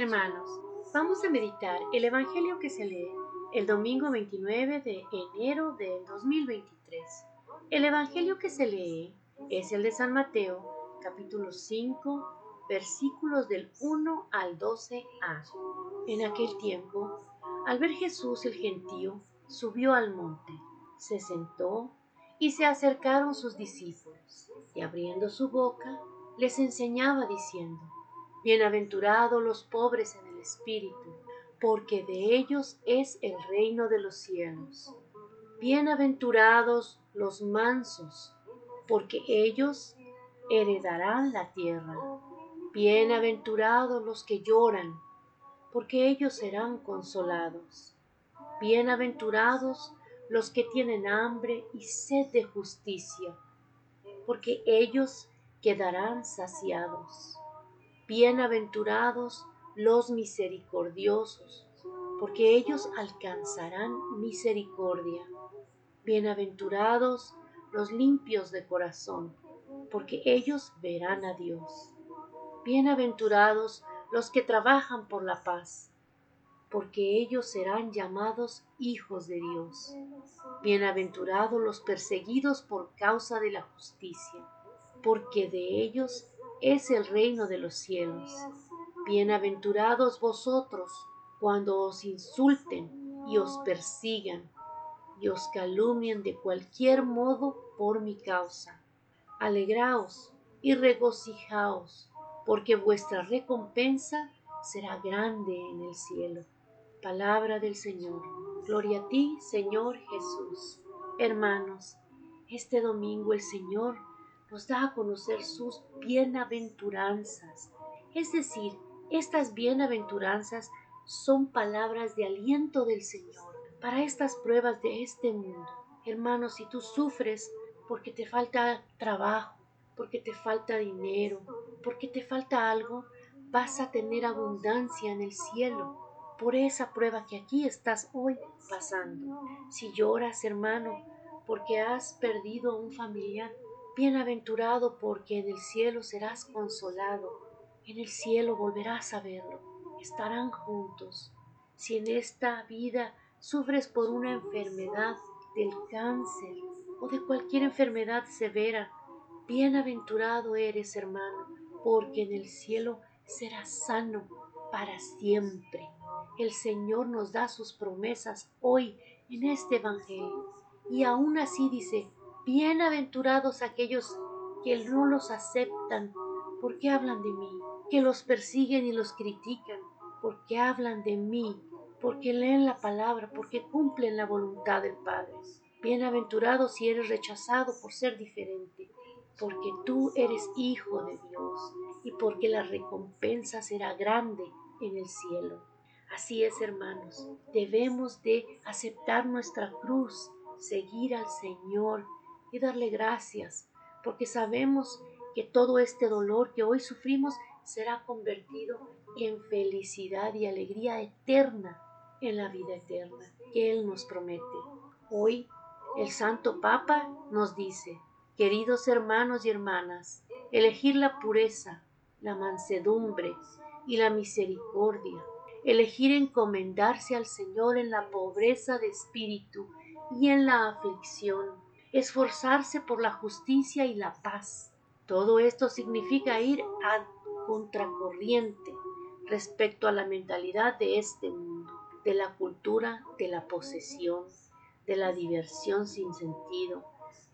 Hermanos, vamos a meditar el Evangelio que se lee el domingo 29 de enero del 2023. El Evangelio que se lee es el de San Mateo, capítulo 5, versículos del 1 al 12a. En aquel tiempo, al ver Jesús el gentío, subió al monte, se sentó y se acercaron sus discípulos, y abriendo su boca, les enseñaba diciendo, Bienaventurados los pobres en el espíritu, porque de ellos es el reino de los cielos. Bienaventurados los mansos, porque ellos heredarán la tierra. Bienaventurados los que lloran, porque ellos serán consolados. Bienaventurados los que tienen hambre y sed de justicia, porque ellos quedarán saciados. Bienaventurados los misericordiosos, porque ellos alcanzarán misericordia. Bienaventurados los limpios de corazón, porque ellos verán a Dios. Bienaventurados los que trabajan por la paz, porque ellos serán llamados hijos de Dios. Bienaventurados los perseguidos por causa de la justicia, porque de ellos es el reino de los cielos. Bienaventurados vosotros cuando os insulten y os persigan y os calumnien de cualquier modo por mi causa. Alegraos y regocijaos, porque vuestra recompensa será grande en el cielo. Palabra del Señor. Gloria a ti, Señor Jesús. Hermanos, este domingo el Señor nos da a conocer sus bienaventuranzas. Es decir, estas bienaventuranzas son palabras de aliento del Señor para estas pruebas de este mundo. Hermanos, si tú sufres porque te falta trabajo, porque te falta dinero, porque te falta algo, vas a tener abundancia en el cielo por esa prueba que aquí estás hoy pasando. Si lloras, hermano, porque has perdido un familiar, Bienaventurado porque en el cielo serás consolado, en el cielo volverás a verlo, estarán juntos. Si en esta vida sufres por una enfermedad del cáncer o de cualquier enfermedad severa, bienaventurado eres, hermano, porque en el cielo serás sano para siempre. El Señor nos da sus promesas hoy en este Evangelio y aún así dice, Bienaventurados aquellos que no los aceptan porque hablan de mí, que los persiguen y los critican porque hablan de mí, porque leen la palabra, porque cumplen la voluntad del Padre. Bienaventurados si eres rechazado por ser diferente, porque tú eres hijo de Dios y porque la recompensa será grande en el cielo. Así es, hermanos, debemos de aceptar nuestra cruz, seguir al Señor y darle gracias, porque sabemos que todo este dolor que hoy sufrimos será convertido en felicidad y alegría eterna en la vida eterna que Él nos promete. Hoy el Santo Papa nos dice, queridos hermanos y hermanas, elegir la pureza, la mansedumbre y la misericordia, elegir encomendarse al Señor en la pobreza de espíritu y en la aflicción, esforzarse por la justicia y la paz. Todo esto significa ir a contracorriente respecto a la mentalidad de este mundo, de la cultura de la posesión, de la diversión sin sentido,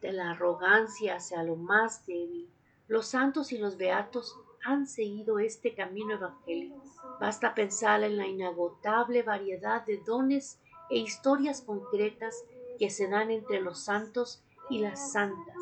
de la arrogancia hacia lo más débil. Los santos y los beatos han seguido este camino evangélico. Basta pensar en la inagotable variedad de dones e historias concretas que se dan entre los santos y las santas.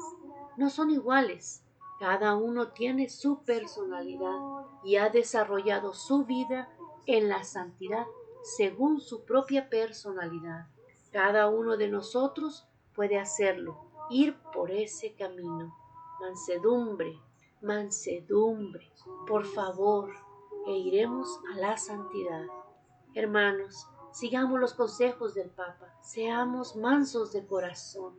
No son iguales. Cada uno tiene su personalidad y ha desarrollado su vida en la santidad según su propia personalidad. Cada uno de nosotros puede hacerlo, ir por ese camino. Mansedumbre, mansedumbre, por favor, e iremos a la santidad. Hermanos, sigamos los consejos del Papa, seamos mansos de corazón,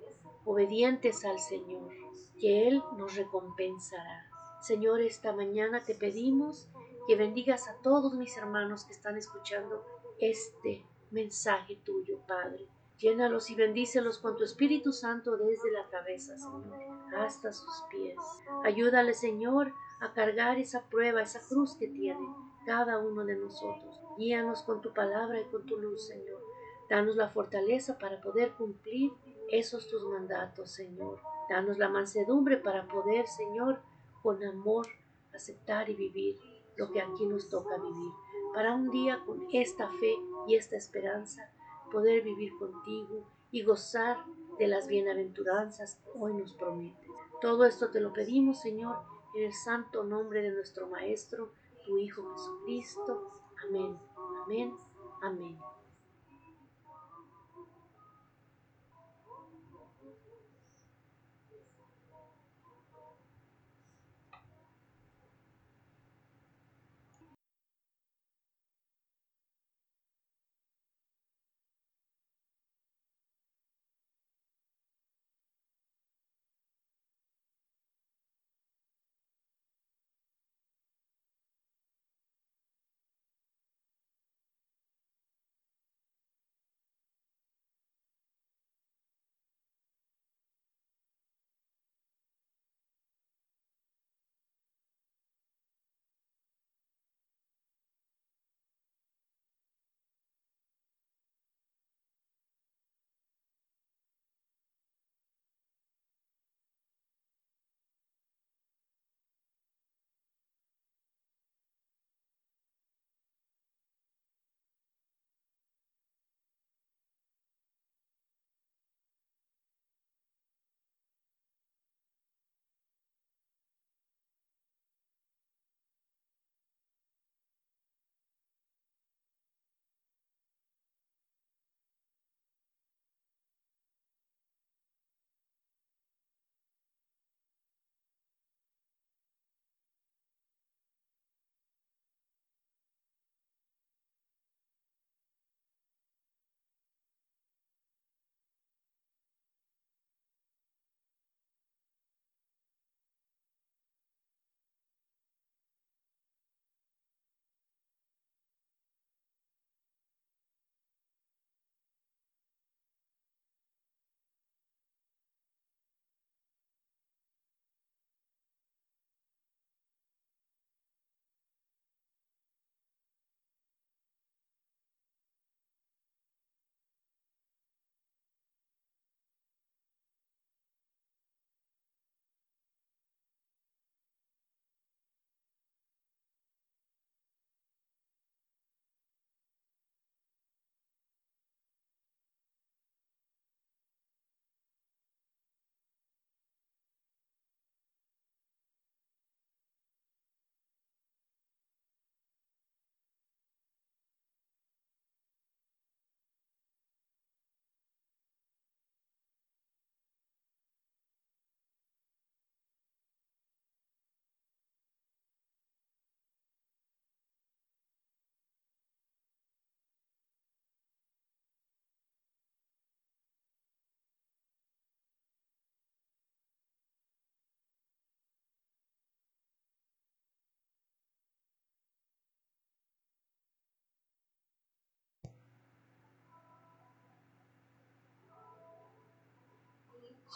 obedientes al Señor, que Él nos recompensará. Señor, esta mañana te pedimos que bendigas a todos mis hermanos que están escuchando este mensaje tuyo, Padre. Llénalos y bendícelos con tu Espíritu Santo desde la cabeza, Señor, hasta sus pies. Ayúdale, Señor, a cargar esa prueba, esa cruz que tiene cada uno de nosotros. Guíanos con tu palabra y con tu luz, Señor. Danos la fortaleza para poder cumplir esos tus mandatos, Señor. Danos la mansedumbre para poder, Señor, con amor aceptar y vivir lo que aquí nos toca vivir. Para un día con esta fe y esta esperanza poder vivir contigo y gozar de las bienaventuranzas que hoy nos prometes. Todo esto te lo pedimos, Señor, en el santo nombre de nuestro Maestro, tu Hijo Jesucristo. Amén, amén, amén.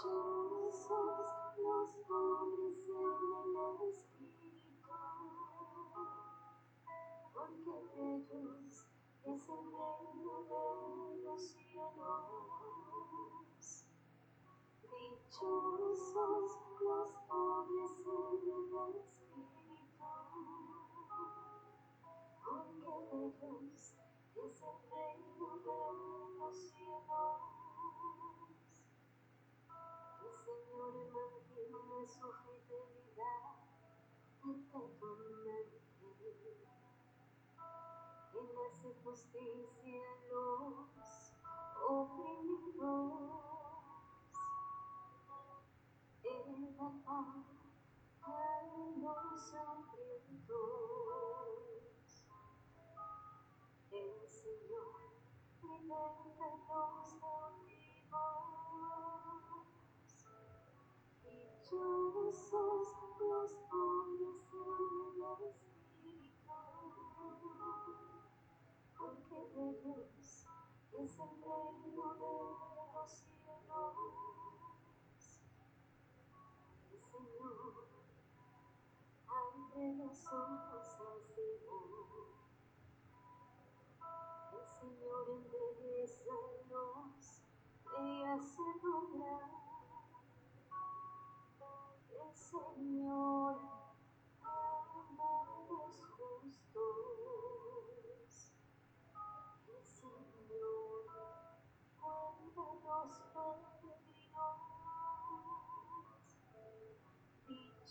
Porque ellos es el reino de los cielos. Hace justicia los oprimidos. Da paz a los. El Señor liberta a los cautivos. Es el reino de los cielos. El Señor abre los ojos al ciego. El Señor embellece los y hace nombrar. El Señor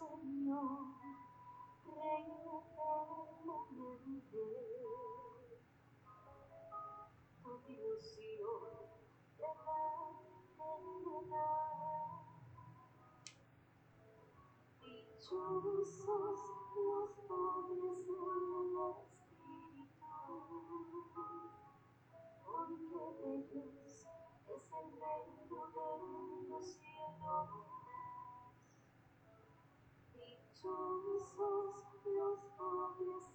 sogno regno fermo nel te tu illusione verrà terminata dichosos los pobres en el espíritu porque ellos Jesus, Deus, Deus,